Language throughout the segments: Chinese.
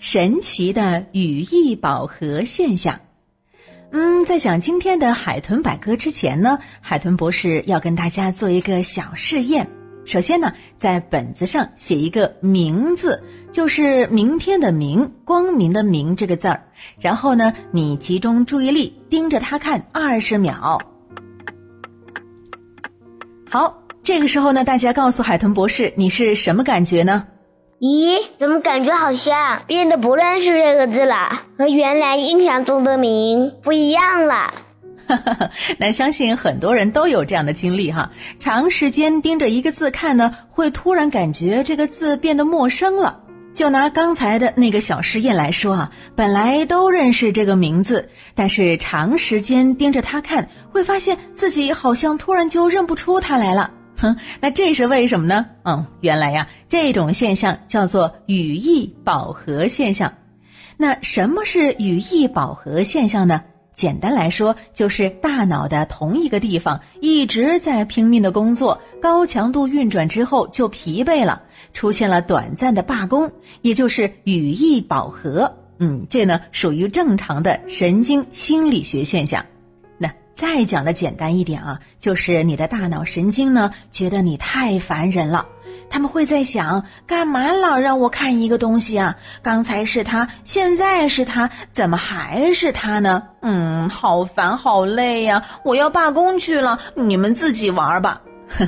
神奇的语义饱和现象。嗯，在讲今天的海豚百科之前呢，海豚博士要跟大家做一个小试验。首先呢，在本子上写一个“明”字，就是明天的“明”，光明的“明”这个字儿。然后呢，你集中注意力盯着它看二十秒。好，这个时候呢，大家告诉海豚博士，你是什么感觉呢？咦，怎么感觉好像变得不认识这个字了？和原来印象中的“明”不一样了。那相信很多人都有这样的经历哈，长时间盯着一个字看呢，会突然感觉这个字变得陌生了。就拿刚才的那个小实验来说啊，本来都认识这个名字，但是长时间盯着它看，会发现自己好像突然就认不出它来了。哼，那这是为什么呢？嗯，原来呀，这种现象叫做语义饱和现象。那什么是语义饱和现象呢？简单来说，就是大脑的同一个地方一直在拼命的工作，高强度运转之后就疲惫了，出现了短暂的罢工，也就是语义饱和。嗯，这呢属于正常的神经心理学现象。再讲的简单一点啊，就是你的大脑神经呢觉得你太烦人了。他们会在想，干嘛老让我看一个东西啊？刚才是他，现在是他，怎么还是他呢？嗯，好烦，好累呀！我要罢工去了，你们自己玩吧。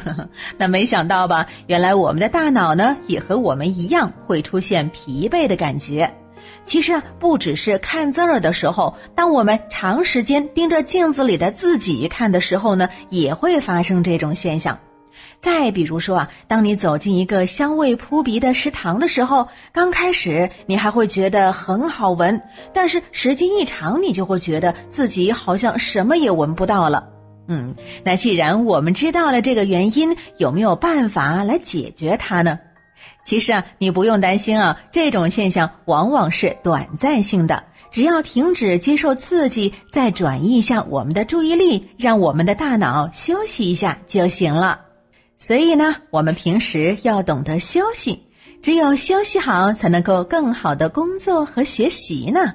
那没想到吧？原来我们的大脑呢，也和我们一样会出现疲惫的感觉。其实啊，不只是看字儿的时候，当我们长时间盯着镜子里的自己看的时候呢，也会发生这种现象。再比如说啊，当你走进一个香味扑鼻的食堂的时候，刚开始你还会觉得很好闻，但是时间一长，你就会觉得自己好像什么也闻不到了。嗯，那既然我们知道了这个原因，有没有办法来解决它呢？其实啊，你不用担心啊，这种现象往往是短暂性的，只要停止接受刺激，再转移一下我们的注意力，让我们的大脑休息一下就行了。所以呢，我们平时要懂得休息，只有休息好，才能够更好的工作和学习呢。